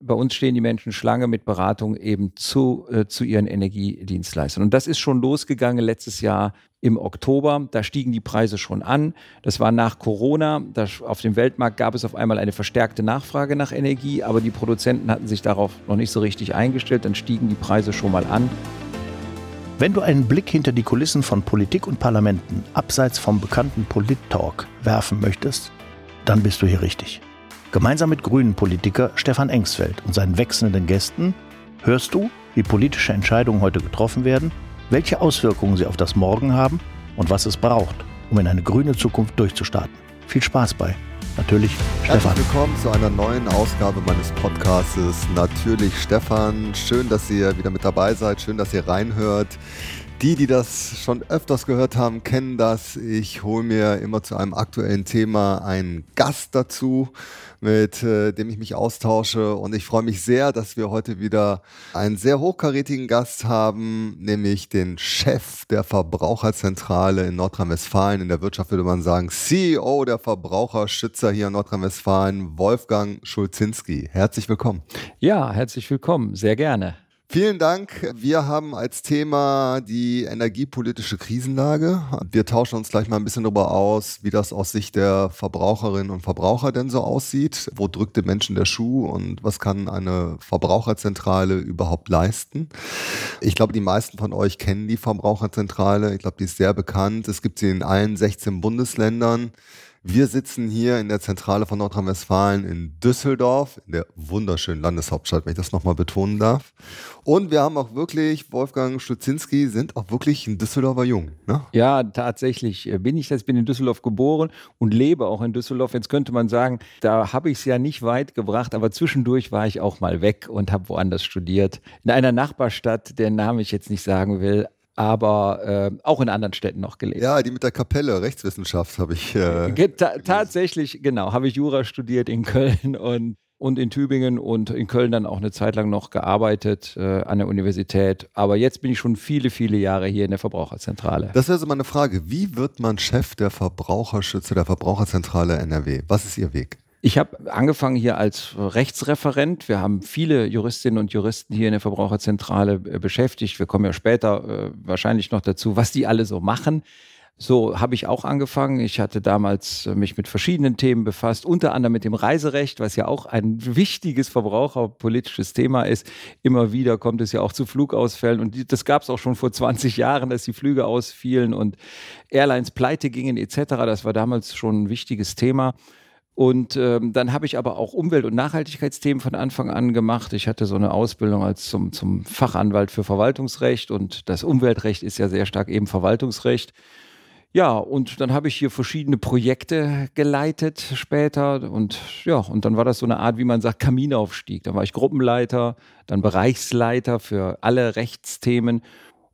bei uns stehen die Menschen Schlange mit Beratung eben zu, äh, zu ihren Energiedienstleistern. Und das ist schon losgegangen letztes Jahr im Oktober. Da stiegen die Preise schon an. Das war nach Corona. Das, auf dem Weltmarkt gab es auf einmal eine verstärkte Nachfrage nach Energie, aber die Produzenten hatten sich darauf noch nicht so richtig eingestellt. Dann stiegen die Preise schon mal an. Wenn du einen Blick hinter die Kulissen von Politik und Parlamenten abseits vom bekannten Polit-Talk werfen möchtest, dann bist du hier richtig. Gemeinsam mit Grünen-Politiker Stefan Engsfeld und seinen wechselnden Gästen hörst du, wie politische Entscheidungen heute getroffen werden, welche Auswirkungen sie auf das Morgen haben und was es braucht, um in eine grüne Zukunft durchzustarten. Viel Spaß bei. Natürlich Stefan. Herzlich willkommen zu einer neuen Ausgabe meines Podcasts. Natürlich Stefan. Schön, dass ihr wieder mit dabei seid. Schön, dass ihr reinhört. Die, die das schon öfters gehört haben, kennen das. Ich hole mir immer zu einem aktuellen Thema einen Gast dazu, mit äh, dem ich mich austausche. Und ich freue mich sehr, dass wir heute wieder einen sehr hochkarätigen Gast haben, nämlich den Chef der Verbraucherzentrale in Nordrhein-Westfalen. In der Wirtschaft würde man sagen, CEO der Verbraucherschützer hier in Nordrhein-Westfalen, Wolfgang Schulzinski. Herzlich willkommen. Ja, herzlich willkommen. Sehr gerne. Vielen Dank. Wir haben als Thema die energiepolitische Krisenlage. Wir tauschen uns gleich mal ein bisschen darüber aus, wie das aus Sicht der Verbraucherinnen und Verbraucher denn so aussieht. Wo drückt den Menschen der Schuh und was kann eine Verbraucherzentrale überhaupt leisten? Ich glaube, die meisten von euch kennen die Verbraucherzentrale. Ich glaube, die ist sehr bekannt. Es gibt sie in allen 16 Bundesländern. Wir sitzen hier in der Zentrale von Nordrhein-Westfalen in Düsseldorf, in der wunderschönen Landeshauptstadt, wenn ich das nochmal betonen darf. Und wir haben auch wirklich, Wolfgang Stutzinski, sind auch wirklich ein Düsseldorfer Jung. Ne? Ja, tatsächlich bin ich das. Bin in Düsseldorf geboren und lebe auch in Düsseldorf. Jetzt könnte man sagen, da habe ich es ja nicht weit gebracht, aber zwischendurch war ich auch mal weg und habe woanders studiert. In einer Nachbarstadt, deren Namen ich jetzt nicht sagen will, aber äh, auch in anderen Städten noch gelebt. Ja, die mit der Kapelle, Rechtswissenschaft habe ich. Äh, ta tatsächlich, genau, habe ich Jura studiert in Köln und, und in Tübingen und in Köln dann auch eine Zeit lang noch gearbeitet äh, an der Universität. Aber jetzt bin ich schon viele, viele Jahre hier in der Verbraucherzentrale. Das wäre so meine Frage. Wie wird man Chef der Verbraucherschütze der Verbraucherzentrale NRW? Was ist Ihr Weg? Ich habe angefangen hier als Rechtsreferent. Wir haben viele Juristinnen und Juristen hier in der Verbraucherzentrale äh, beschäftigt. Wir kommen ja später äh, wahrscheinlich noch dazu, was die alle so machen. So habe ich auch angefangen. Ich hatte damals äh, mich mit verschiedenen Themen befasst, unter anderem mit dem Reiserecht, was ja auch ein wichtiges verbraucherpolitisches Thema ist. Immer wieder kommt es ja auch zu Flugausfällen und das gab es auch schon vor 20 Jahren, dass die Flüge ausfielen und Airlines pleite gingen etc. Das war damals schon ein wichtiges Thema. Und ähm, dann habe ich aber auch Umwelt- und Nachhaltigkeitsthemen von Anfang an gemacht. Ich hatte so eine Ausbildung als zum, zum Fachanwalt für Verwaltungsrecht und das Umweltrecht ist ja sehr stark eben Verwaltungsrecht. Ja, und dann habe ich hier verschiedene Projekte geleitet später und ja, und dann war das so eine Art, wie man sagt, Kaminaufstieg. Da war ich Gruppenleiter, dann Bereichsleiter für alle Rechtsthemen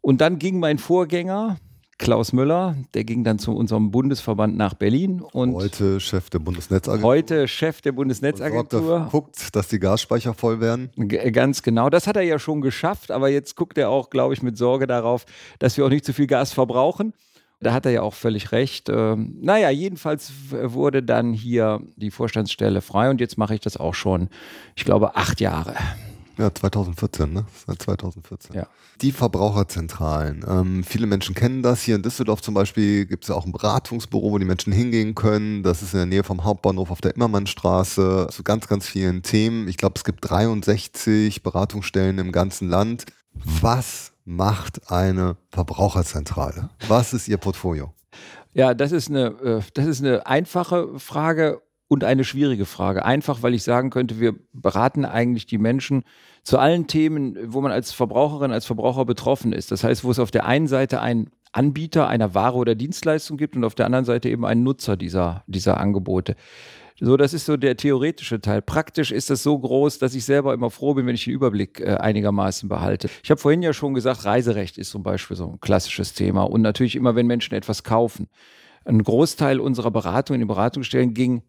und dann ging mein Vorgänger, Klaus Müller, der ging dann zu unserem Bundesverband nach Berlin und heute Chef der Bundesnetzagentur. Heute Chef der Bundesnetzagentur. Guckt, dass die Gasspeicher voll werden. G ganz genau. Das hat er ja schon geschafft, aber jetzt guckt er auch, glaube ich, mit Sorge darauf, dass wir auch nicht zu viel Gas verbrauchen. Da hat er ja auch völlig recht. Ähm, naja, jedenfalls wurde dann hier die Vorstandsstelle frei und jetzt mache ich das auch schon, ich glaube, acht Jahre. Ja, 2014, ne? Seit 2014. Ja. Die Verbraucherzentralen. Ähm, viele Menschen kennen das. Hier in Düsseldorf zum Beispiel gibt es ja auch ein Beratungsbüro, wo die Menschen hingehen können. Das ist in der Nähe vom Hauptbahnhof auf der Immermannstraße. Zu ganz, ganz vielen Themen. Ich glaube, es gibt 63 Beratungsstellen im ganzen Land. Was macht eine Verbraucherzentrale? Was ist Ihr Portfolio? Ja, das ist eine, äh, das ist eine einfache Frage und eine schwierige Frage. Einfach, weil ich sagen könnte, wir beraten eigentlich die Menschen zu allen Themen, wo man als Verbraucherin, als Verbraucher betroffen ist. Das heißt, wo es auf der einen Seite einen Anbieter einer Ware oder Dienstleistung gibt und auf der anderen Seite eben einen Nutzer dieser, dieser Angebote. So, das ist so der theoretische Teil. Praktisch ist das so groß, dass ich selber immer froh bin, wenn ich den Überblick äh, einigermaßen behalte. Ich habe vorhin ja schon gesagt, Reiserecht ist zum Beispiel so ein klassisches Thema. Und natürlich immer, wenn Menschen etwas kaufen. Ein Großteil unserer Beratung in den Beratungsstellen ging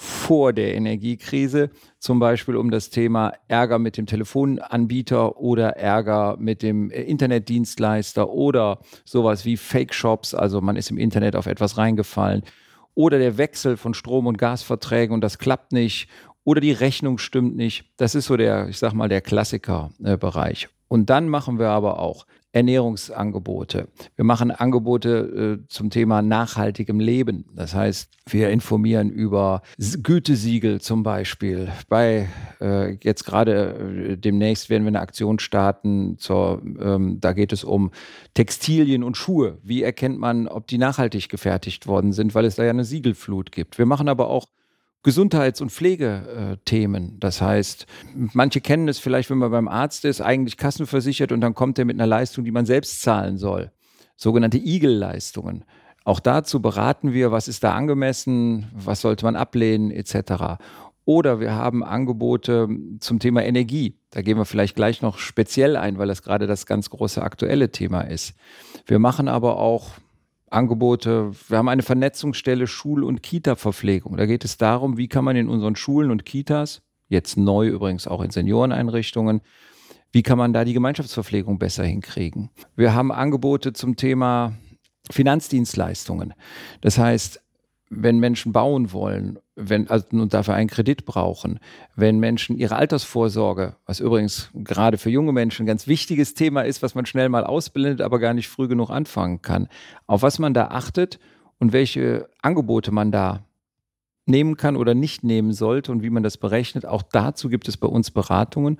vor der Energiekrise, zum Beispiel um das Thema Ärger mit dem Telefonanbieter oder Ärger mit dem äh, Internetdienstleister oder sowas wie Fake-Shops, also man ist im Internet auf etwas reingefallen oder der Wechsel von Strom- und Gasverträgen und das klappt nicht oder die Rechnung stimmt nicht. Das ist so der, ich sag mal, der Klassikerbereich. Äh, und dann machen wir aber auch Ernährungsangebote. Wir machen Angebote äh, zum Thema nachhaltigem Leben. Das heißt, wir informieren über Gütesiegel zum Beispiel. Bei äh, jetzt gerade äh, demnächst werden wir eine Aktion starten. Zur, ähm, da geht es um Textilien und Schuhe. Wie erkennt man, ob die nachhaltig gefertigt worden sind, weil es da ja eine Siegelflut gibt. Wir machen aber auch Gesundheits- und Pflegethemen. Das heißt, manche kennen es vielleicht, wenn man beim Arzt ist, eigentlich kassenversichert und dann kommt er mit einer Leistung, die man selbst zahlen soll. Sogenannte Igel-Leistungen. Auch dazu beraten wir, was ist da angemessen, was sollte man ablehnen, etc. Oder wir haben Angebote zum Thema Energie. Da gehen wir vielleicht gleich noch speziell ein, weil das gerade das ganz große aktuelle Thema ist. Wir machen aber auch Angebote. Wir haben eine Vernetzungsstelle Schul- und Kita-Verpflegung. Da geht es darum, wie kann man in unseren Schulen und Kitas, jetzt neu übrigens auch in Senioreneinrichtungen, wie kann man da die Gemeinschaftsverpflegung besser hinkriegen? Wir haben Angebote zum Thema Finanzdienstleistungen. Das heißt, wenn Menschen bauen wollen, wenn, also und dafür einen Kredit brauchen, wenn Menschen ihre Altersvorsorge, was übrigens gerade für junge Menschen ein ganz wichtiges Thema ist, was man schnell mal ausblendet, aber gar nicht früh genug anfangen kann, auf was man da achtet und welche Angebote man da nehmen kann oder nicht nehmen sollte und wie man das berechnet. Auch dazu gibt es bei uns Beratungen.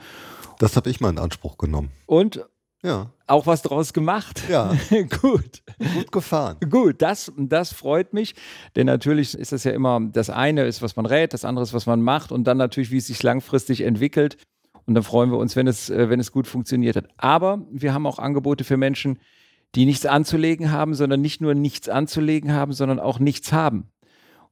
Das habe ich mal in Anspruch genommen. Und ja. Auch was draus gemacht. Ja. Gut. Gut gefahren. Gut, das, das freut mich. Denn natürlich ist das ja immer, das eine ist, was man rät, das andere ist, was man macht und dann natürlich, wie es sich langfristig entwickelt. Und dann freuen wir uns, wenn es, äh, wenn es gut funktioniert hat. Aber wir haben auch Angebote für Menschen, die nichts anzulegen haben, sondern nicht nur nichts anzulegen haben, sondern auch nichts haben.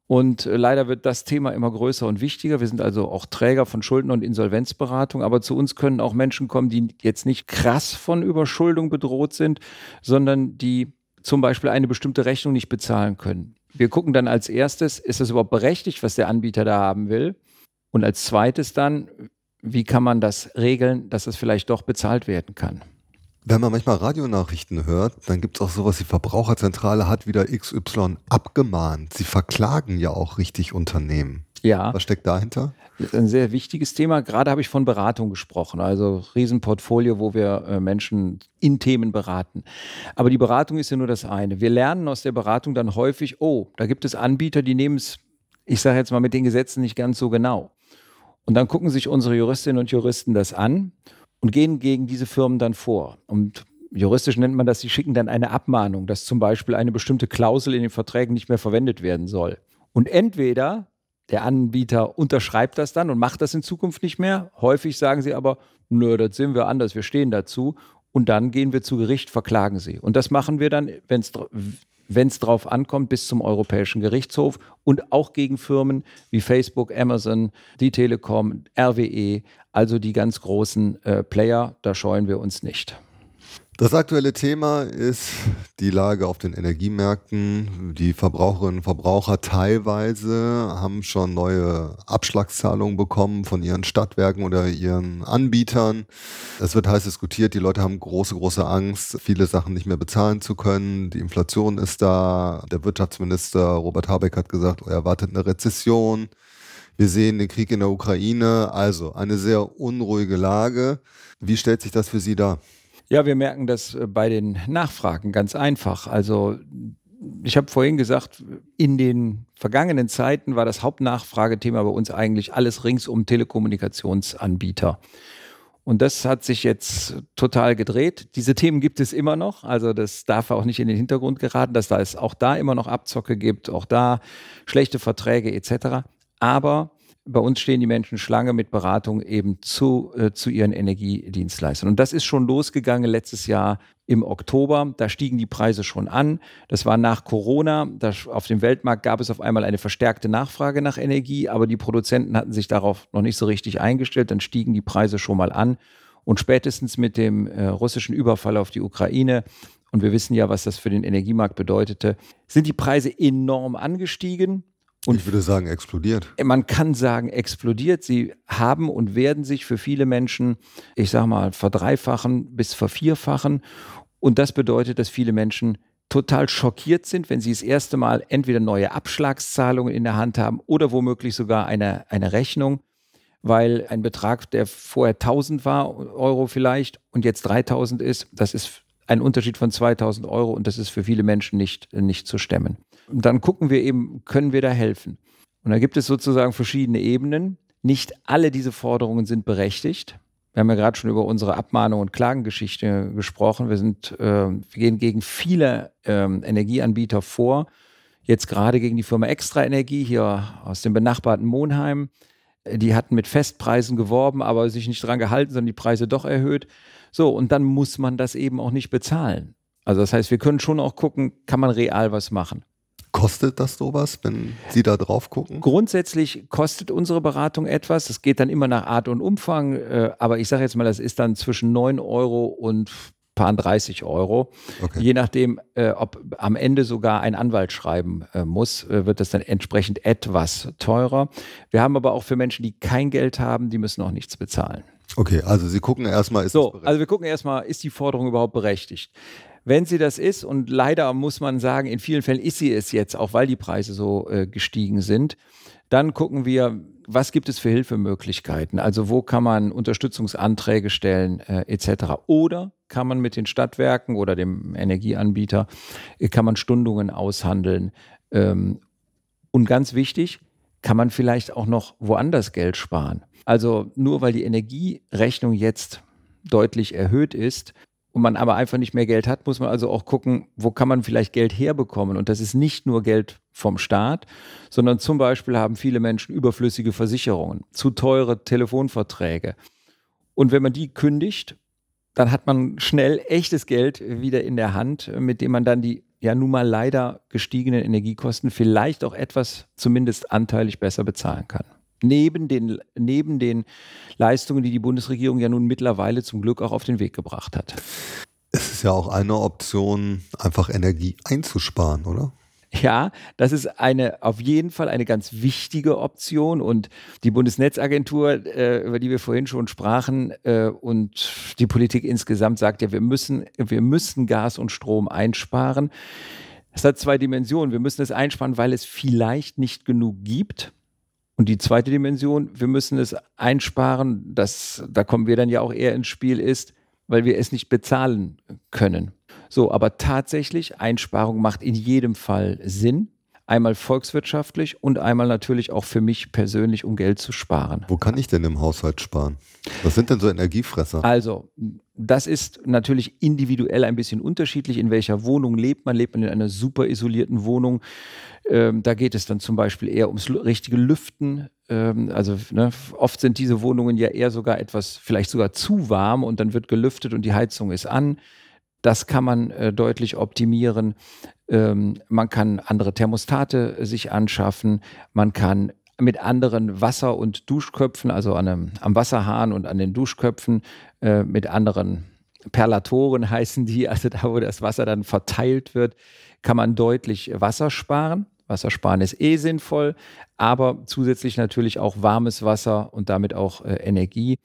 Und äh, leider wird das Thema immer größer und wichtiger. Wir sind also auch Träger von Schulden- und Insolvenzberatung, aber zu uns können auch Menschen kommen, die jetzt nicht krass von Überschuldung bedroht sind, sondern die zum Beispiel eine bestimmte Rechnung nicht bezahlen können. Wir gucken dann als erstes, ist das überhaupt berechtigt, was der Anbieter da haben will? Und als zweites dann, wie kann man das regeln, dass es vielleicht doch bezahlt werden kann? Wenn man manchmal Radionachrichten hört, dann gibt es auch sowas, die Verbraucherzentrale hat wieder XY abgemahnt. Sie verklagen ja auch richtig Unternehmen. Ja. Was steckt dahinter? Das ist ein sehr wichtiges Thema. Gerade habe ich von Beratung gesprochen, also Riesenportfolio, wo wir äh, Menschen in Themen beraten. Aber die Beratung ist ja nur das eine. Wir lernen aus der Beratung dann häufig, oh, da gibt es Anbieter, die nehmen es, ich sage jetzt mal mit den Gesetzen nicht ganz so genau. Und dann gucken sich unsere Juristinnen und Juristen das an und gehen gegen diese Firmen dann vor. Und juristisch nennt man das, sie schicken dann eine Abmahnung, dass zum Beispiel eine bestimmte Klausel in den Verträgen nicht mehr verwendet werden soll. Und entweder der Anbieter unterschreibt das dann und macht das in Zukunft nicht mehr. Häufig sagen sie aber, nö, das sehen wir anders, wir stehen dazu. Und dann gehen wir zu Gericht, verklagen sie. Und das machen wir dann, wenn es wenn es drauf ankommt, bis zum Europäischen Gerichtshof und auch gegen Firmen wie Facebook, Amazon, die Telekom, RWE, also die ganz großen äh, Player, da scheuen wir uns nicht. Das aktuelle Thema ist die Lage auf den Energiemärkten. Die Verbraucherinnen und Verbraucher teilweise haben schon neue Abschlagszahlungen bekommen von ihren Stadtwerken oder ihren Anbietern. Es wird heiß diskutiert, die Leute haben große, große Angst, viele Sachen nicht mehr bezahlen zu können. Die Inflation ist da. Der Wirtschaftsminister Robert Habeck hat gesagt, er erwartet eine Rezession. Wir sehen den Krieg in der Ukraine. Also eine sehr unruhige Lage. Wie stellt sich das für Sie dar? Ja, wir merken das äh, bei den Nachfragen ganz einfach. Also ich habe vorhin gesagt, in den vergangenen Zeiten war das Hauptnachfragethema bei uns eigentlich alles rings um Telekommunikationsanbieter. Und das hat sich jetzt total gedreht. Diese Themen gibt es immer noch. Also das darf auch nicht in den Hintergrund geraten, dass da es auch da immer noch Abzocke gibt, auch da schlechte Verträge etc. Aber bei uns stehen die Menschen Schlange mit Beratung eben zu, äh, zu ihren Energiedienstleistern. Und das ist schon losgegangen letztes Jahr im Oktober. Da stiegen die Preise schon an. Das war nach Corona. Das, auf dem Weltmarkt gab es auf einmal eine verstärkte Nachfrage nach Energie, aber die Produzenten hatten sich darauf noch nicht so richtig eingestellt. Dann stiegen die Preise schon mal an. Und spätestens mit dem äh, russischen Überfall auf die Ukraine und wir wissen ja, was das für den Energiemarkt bedeutete, sind die Preise enorm angestiegen. Und ich würde sagen, explodiert. Man kann sagen, explodiert. Sie haben und werden sich für viele Menschen, ich sage mal, verdreifachen bis vervierfachen. Und das bedeutet, dass viele Menschen total schockiert sind, wenn sie das erste Mal entweder neue Abschlagszahlungen in der Hand haben oder womöglich sogar eine, eine Rechnung. weil ein Betrag, der vorher 1000 war, Euro vielleicht und jetzt 3000 ist, das ist ein Unterschied von 2000 Euro und das ist für viele Menschen nicht, nicht zu stemmen. Und dann gucken wir eben, können wir da helfen? Und da gibt es sozusagen verschiedene Ebenen. Nicht alle diese Forderungen sind berechtigt. Wir haben ja gerade schon über unsere Abmahnung und Klagengeschichte gesprochen. Wir, sind, äh, wir gehen gegen viele äh, Energieanbieter vor. Jetzt gerade gegen die Firma Extra Energie hier aus dem benachbarten Monheim. Die hatten mit Festpreisen geworben, aber sich nicht dran gehalten, sondern die Preise doch erhöht. So, und dann muss man das eben auch nicht bezahlen. Also das heißt, wir können schon auch gucken, kann man real was machen. Kostet das sowas, wenn Sie da drauf gucken? Grundsätzlich kostet unsere Beratung etwas. Es geht dann immer nach Art und Umfang. Äh, aber ich sage jetzt mal, das ist dann zwischen 9 Euro und paar 30 Euro. Okay. Je nachdem, äh, ob am Ende sogar ein Anwalt schreiben äh, muss, äh, wird das dann entsprechend etwas teurer. Wir haben aber auch für Menschen, die kein Geld haben, die müssen auch nichts bezahlen. Okay, also Sie gucken erstmal, ist so, also wir gucken erstmal, ist die Forderung überhaupt berechtigt? Wenn sie das ist, und leider muss man sagen, in vielen Fällen ist sie es jetzt, auch weil die Preise so äh, gestiegen sind, dann gucken wir, was gibt es für Hilfemöglichkeiten? Also wo kann man Unterstützungsanträge stellen äh, etc. Oder kann man mit den Stadtwerken oder dem Energieanbieter, äh, kann man Stundungen aushandeln? Ähm, und ganz wichtig, kann man vielleicht auch noch woanders Geld sparen. Also nur weil die Energierechnung jetzt deutlich erhöht ist, und man aber einfach nicht mehr Geld hat, muss man also auch gucken, wo kann man vielleicht Geld herbekommen. Und das ist nicht nur Geld vom Staat, sondern zum Beispiel haben viele Menschen überflüssige Versicherungen, zu teure Telefonverträge. Und wenn man die kündigt, dann hat man schnell echtes Geld wieder in der Hand, mit dem man dann die ja nun mal leider gestiegenen Energiekosten vielleicht auch etwas zumindest anteilig besser bezahlen kann neben den, neben den Leistungen, die die Bundesregierung ja nun mittlerweile zum Glück auch auf den Weg gebracht hat. Es ist ja auch eine Option, einfach Energie einzusparen, oder? Ja, das ist eine auf jeden Fall eine ganz wichtige Option und die Bundesnetzagentur, äh, über die wir vorhin schon sprachen, äh, und die Politik insgesamt sagt ja, wir müssen, wir müssen Gas und Strom einsparen. Es hat zwei Dimensionen. Wir müssen es einsparen, weil es vielleicht nicht genug gibt. Und die zweite Dimension, wir müssen es einsparen, das, da kommen wir dann ja auch eher ins Spiel, ist, weil wir es nicht bezahlen können. So, aber tatsächlich, Einsparung macht in jedem Fall Sinn. Einmal volkswirtschaftlich und einmal natürlich auch für mich persönlich, um Geld zu sparen. Wo kann ich denn im Haushalt sparen? Was sind denn so Energiefresser? Also, das ist natürlich individuell ein bisschen unterschiedlich. In welcher Wohnung lebt man? Lebt man in einer super isolierten Wohnung? Ähm, da geht es dann zum Beispiel eher ums richtige Lüften. Ähm, also ne, oft sind diese Wohnungen ja eher sogar etwas, vielleicht sogar zu warm und dann wird gelüftet und die Heizung ist an. Das kann man äh, deutlich optimieren. Ähm, man kann andere Thermostate sich anschaffen. Man kann mit anderen Wasser- und Duschköpfen, also an einem, am Wasserhahn und an den Duschköpfen, äh, mit anderen Perlatoren heißen die, also da, wo das Wasser dann verteilt wird, kann man deutlich Wasser sparen. Wassersparen ist eh sinnvoll, aber zusätzlich natürlich auch warmes Wasser und damit auch äh, Energie.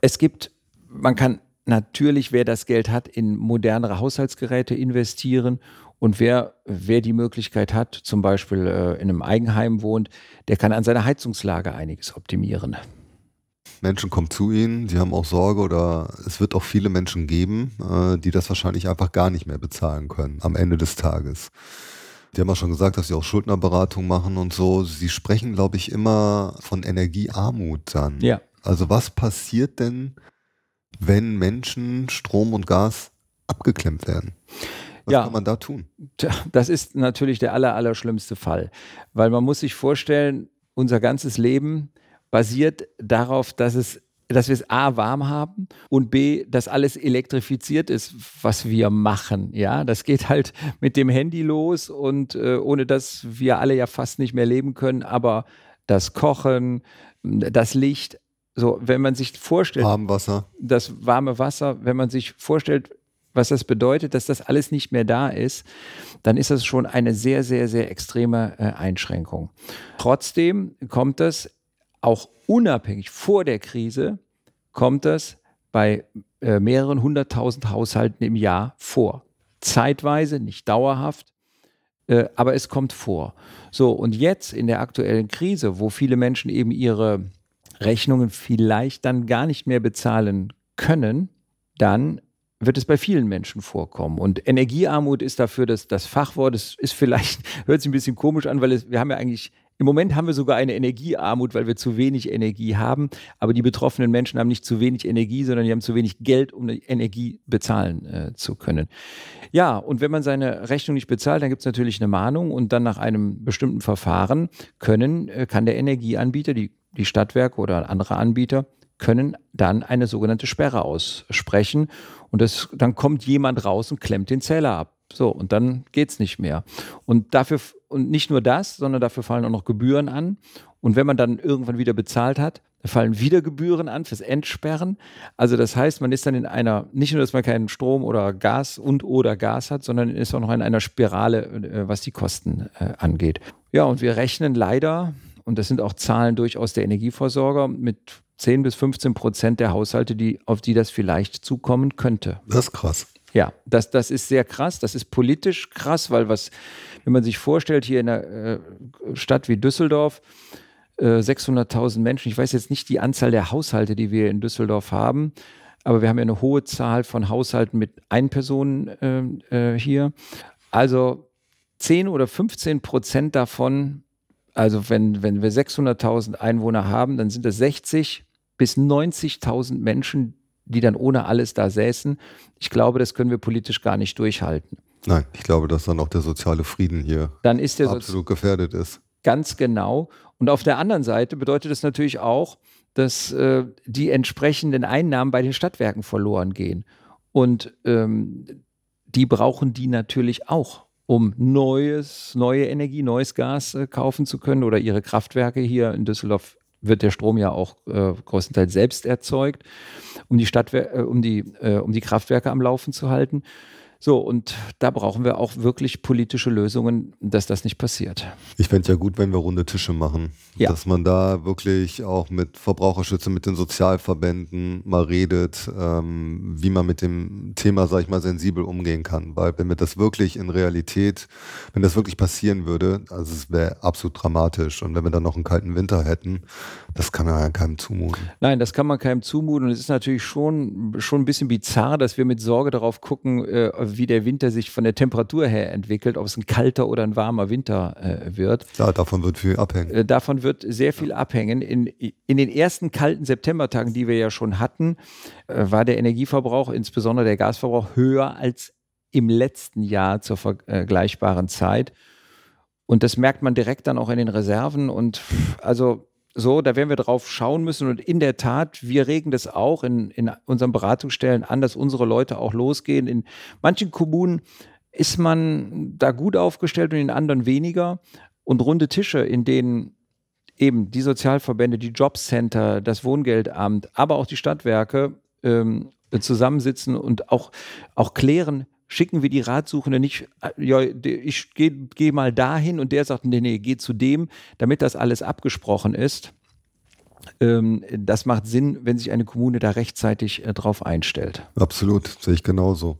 Es gibt, man kann natürlich, wer das Geld hat, in modernere Haushaltsgeräte investieren und wer, wer die Möglichkeit hat, zum Beispiel äh, in einem Eigenheim wohnt, der kann an seiner Heizungslage einiges optimieren. Menschen kommen zu Ihnen, Sie haben auch Sorge oder es wird auch viele Menschen geben, äh, die das wahrscheinlich einfach gar nicht mehr bezahlen können am Ende des Tages. Die haben ja schon gesagt, dass sie auch Schuldnerberatung machen und so. Sie sprechen, glaube ich, immer von Energiearmut dann. Ja. Also was passiert denn, wenn Menschen Strom und Gas abgeklemmt werden? Was ja, kann man da tun? Das ist natürlich der aller, aller schlimmste Fall. Weil man muss sich vorstellen, unser ganzes Leben basiert darauf, dass es dass wir es A warm haben und B, dass alles elektrifiziert ist, was wir machen. Ja, das geht halt mit dem Handy los und äh, ohne dass wir alle ja fast nicht mehr leben können, aber das Kochen, das Licht, so, wenn man sich vorstellt, Warmwasser. das warme Wasser, wenn man sich vorstellt, was das bedeutet, dass das alles nicht mehr da ist, dann ist das schon eine sehr, sehr, sehr extreme äh, Einschränkung. Trotzdem kommt das auch unabhängig vor der Krise kommt das bei äh, mehreren hunderttausend Haushalten im Jahr vor. Zeitweise, nicht dauerhaft, äh, aber es kommt vor. So, und jetzt in der aktuellen Krise, wo viele Menschen eben ihre Rechnungen vielleicht dann gar nicht mehr bezahlen können, dann wird es bei vielen Menschen vorkommen. Und Energiearmut ist dafür das, das Fachwort. Es ist vielleicht, hört sich ein bisschen komisch an, weil es, wir haben ja eigentlich im Moment haben wir sogar eine Energiearmut, weil wir zu wenig Energie haben. Aber die betroffenen Menschen haben nicht zu wenig Energie, sondern die haben zu wenig Geld, um Energie bezahlen äh, zu können. Ja, und wenn man seine Rechnung nicht bezahlt, dann gibt es natürlich eine Mahnung und dann nach einem bestimmten Verfahren können, äh, kann der Energieanbieter, die, die Stadtwerke oder andere Anbieter, können dann eine sogenannte Sperre aussprechen. Und das, dann kommt jemand raus und klemmt den Zähler ab. So, und dann geht es nicht mehr. Und dafür, und nicht nur das, sondern dafür fallen auch noch Gebühren an. Und wenn man dann irgendwann wieder bezahlt hat, fallen wieder Gebühren an fürs Entsperren. Also das heißt, man ist dann in einer, nicht nur, dass man keinen Strom oder Gas und oder Gas hat, sondern ist auch noch in einer Spirale, äh, was die Kosten äh, angeht. Ja, und wir rechnen leider, und das sind auch Zahlen durchaus der Energieversorger, mit 10 bis 15 Prozent der Haushalte, die, auf die das vielleicht zukommen könnte. Das ist krass. Ja, das, das ist sehr krass. Das ist politisch krass, weil was, wenn man sich vorstellt, hier in einer äh, Stadt wie Düsseldorf, äh, 600.000 Menschen, ich weiß jetzt nicht die Anzahl der Haushalte, die wir in Düsseldorf haben, aber wir haben ja eine hohe Zahl von Haushalten mit Einpersonen äh, äh hier. Also 10 oder 15 Prozent davon, also wenn, wenn wir 600.000 Einwohner haben, dann sind es 60 bis 90.000 Menschen, die dann ohne alles da säßen. Ich glaube, das können wir politisch gar nicht durchhalten. Nein, ich glaube, dass dann auch der soziale Frieden hier dann ist der absolut gefährdet ist. Ganz genau. Und auf der anderen Seite bedeutet das natürlich auch, dass äh, die entsprechenden Einnahmen bei den Stadtwerken verloren gehen. Und ähm, die brauchen die natürlich auch, um neues, neue Energie, neues Gas äh, kaufen zu können oder ihre Kraftwerke hier in Düsseldorf wird der Strom ja auch äh, größtenteils selbst erzeugt, um die, Stadtwer äh, um, die, äh, um die Kraftwerke am Laufen zu halten. So, und da brauchen wir auch wirklich politische Lösungen, dass das nicht passiert. Ich fände ja gut, wenn wir runde Tische machen. Ja. Dass man da wirklich auch mit Verbraucherschützern, mit den Sozialverbänden mal redet, ähm, wie man mit dem Thema, sag ich mal, sensibel umgehen kann. Weil wenn wir das wirklich in Realität, wenn das wirklich passieren würde, also es wäre absolut dramatisch. Und wenn wir dann noch einen kalten Winter hätten, das kann man ja keinem zumuten. Nein, das kann man keinem zumuten. Und es ist natürlich schon, schon ein bisschen bizarr, dass wir mit Sorge darauf gucken, äh, wie der Winter sich von der Temperatur her entwickelt, ob es ein kalter oder ein warmer Winter äh, wird. Ja, davon wird viel abhängen. Äh, davon wird sehr viel ja. abhängen. In, in den ersten kalten Septembertagen, die wir ja schon hatten, äh, war der Energieverbrauch, insbesondere der Gasverbrauch, höher als im letzten Jahr zur vergleichbaren Zeit. Und das merkt man direkt dann auch in den Reserven. Und also so, da werden wir drauf schauen müssen. Und in der Tat, wir regen das auch in, in unseren Beratungsstellen an, dass unsere Leute auch losgehen. In manchen Kommunen ist man da gut aufgestellt und in anderen weniger. Und runde Tische, in denen eben die Sozialverbände, die Jobcenter, das Wohngeldamt, aber auch die Stadtwerke ähm, zusammensitzen und auch, auch klären, schicken wir die Ratsuchende nicht, äh, ja, ich gehe geh mal dahin und der sagt, nee, nee, geh zu dem, damit das alles abgesprochen ist. Ähm, das macht Sinn, wenn sich eine Kommune da rechtzeitig äh, drauf einstellt. Absolut, sehe ich genauso.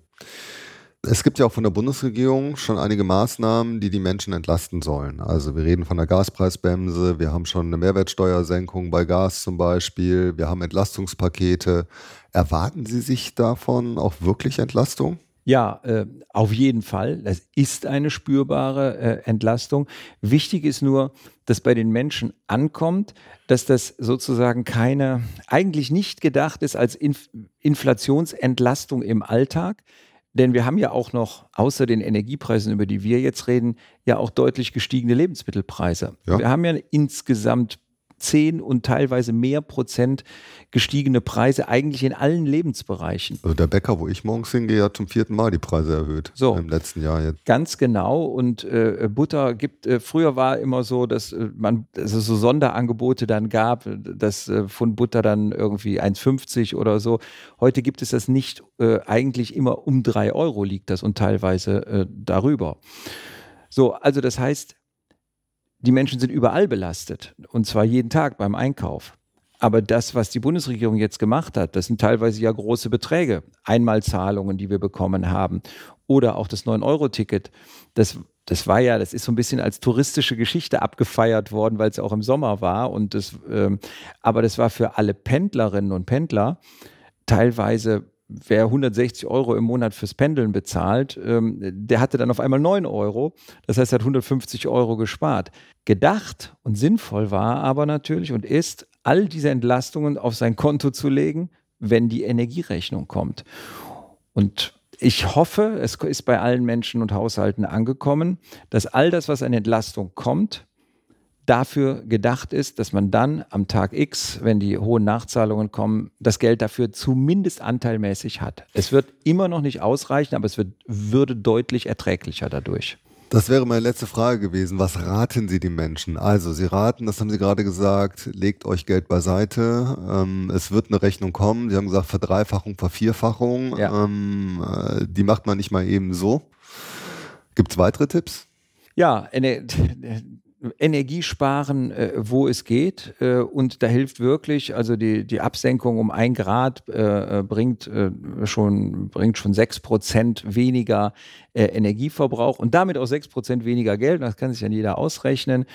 Es gibt ja auch von der Bundesregierung schon einige Maßnahmen, die die Menschen entlasten sollen. Also wir reden von der Gaspreisbremse, wir haben schon eine Mehrwertsteuersenkung bei Gas zum Beispiel, wir haben Entlastungspakete. Erwarten Sie sich davon auch wirklich Entlastung? Ja, äh, auf jeden Fall. Das ist eine spürbare äh, Entlastung. Wichtig ist nur, dass bei den Menschen ankommt, dass das sozusagen keine, eigentlich nicht gedacht ist als Inf Inflationsentlastung im Alltag. Denn wir haben ja auch noch, außer den Energiepreisen, über die wir jetzt reden, ja auch deutlich gestiegene Lebensmittelpreise. Ja. Wir haben ja insgesamt 10 und teilweise mehr Prozent gestiegene Preise eigentlich in allen Lebensbereichen. Also der Bäcker, wo ich morgens hingehe, hat zum vierten Mal die Preise erhöht. So. Im letzten Jahr jetzt. Ganz genau. Und äh, Butter gibt, äh, früher war immer so, dass äh, man dass es so Sonderangebote dann gab, dass äh, von Butter dann irgendwie 1,50 oder so. Heute gibt es das nicht. Äh, eigentlich immer um drei Euro liegt das und teilweise äh, darüber. So, also das heißt, die Menschen sind überall belastet und zwar jeden Tag beim Einkauf. Aber das, was die Bundesregierung jetzt gemacht hat, das sind teilweise ja große Beträge. Einmalzahlungen, die wir bekommen haben. Oder auch das 9-Euro-Ticket. Das das war ja, das ist so ein bisschen als touristische Geschichte abgefeiert worden, weil es auch im Sommer war. Und das, ähm, aber das war für alle Pendlerinnen und Pendler teilweise wer 160 Euro im Monat fürs Pendeln bezahlt, ähm, der hatte dann auf einmal 9 Euro. Das heißt, er hat 150 Euro gespart. Gedacht und sinnvoll war aber natürlich und ist, all diese Entlastungen auf sein Konto zu legen, wenn die Energierechnung kommt. Und ich hoffe, es ist bei allen Menschen und Haushalten angekommen, dass all das, was an Entlastung kommt, dafür gedacht ist, dass man dann am Tag X, wenn die hohen Nachzahlungen kommen, das Geld dafür zumindest anteilmäßig hat. Es wird immer noch nicht ausreichen, aber es wird, würde deutlich erträglicher dadurch. Das wäre meine letzte Frage gewesen. Was raten Sie den Menschen? Also, Sie raten, das haben Sie gerade gesagt, legt euch Geld beiseite. Ähm, es wird eine Rechnung kommen. Sie haben gesagt, Verdreifachung, Vervierfachung. Ja. Ähm, äh, die macht man nicht mal eben so. Gibt es weitere Tipps? Ja, eine, Energie sparen, äh, wo es geht. Äh, und da hilft wirklich, also die, die Absenkung um ein Grad äh, äh bringt, äh, schon, bringt schon sechs Prozent weniger äh, Energieverbrauch und damit auch sechs Prozent weniger Geld. Das kann sich dann jeder ausrechnen.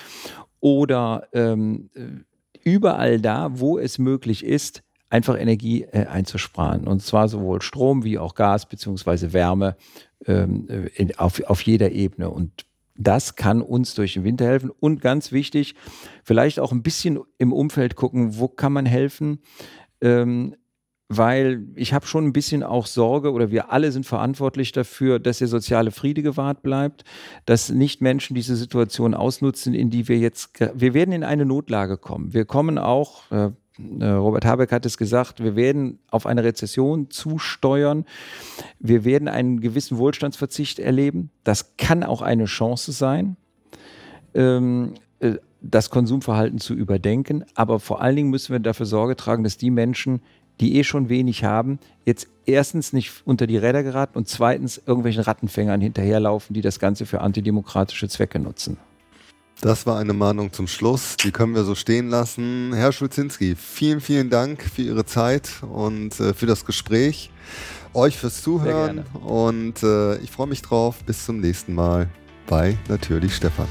Oder ähm, überall da, wo es möglich ist, einfach Energie einzusparen. Und zwar sowohl Strom wie auch Gas beziehungsweise Wärme ähm, in, auf, auf jeder Ebene. Und das kann uns durch den Winter helfen. Und ganz wichtig, vielleicht auch ein bisschen im Umfeld gucken, wo kann man helfen. Ähm, weil ich habe schon ein bisschen auch Sorge oder wir alle sind verantwortlich dafür, dass der soziale Friede gewahrt bleibt, dass nicht Menschen diese Situation ausnutzen, in die wir jetzt, wir werden in eine Notlage kommen. Wir kommen auch, äh, Robert Habeck hat es gesagt, wir werden auf eine Rezession zusteuern. Wir werden einen gewissen Wohlstandsverzicht erleben. Das kann auch eine Chance sein, ähm, äh, das Konsumverhalten zu überdenken. Aber vor allen Dingen müssen wir dafür Sorge tragen, dass die Menschen, die eh schon wenig haben, jetzt erstens nicht unter die Räder geraten und zweitens irgendwelchen Rattenfängern hinterherlaufen, die das Ganze für antidemokratische Zwecke nutzen. Das war eine Mahnung zum Schluss. Die können wir so stehen lassen. Herr Schulzinski, vielen, vielen Dank für Ihre Zeit und äh, für das Gespräch. Euch fürs Zuhören und äh, ich freue mich drauf. Bis zum nächsten Mal bei Natürlich Stefan.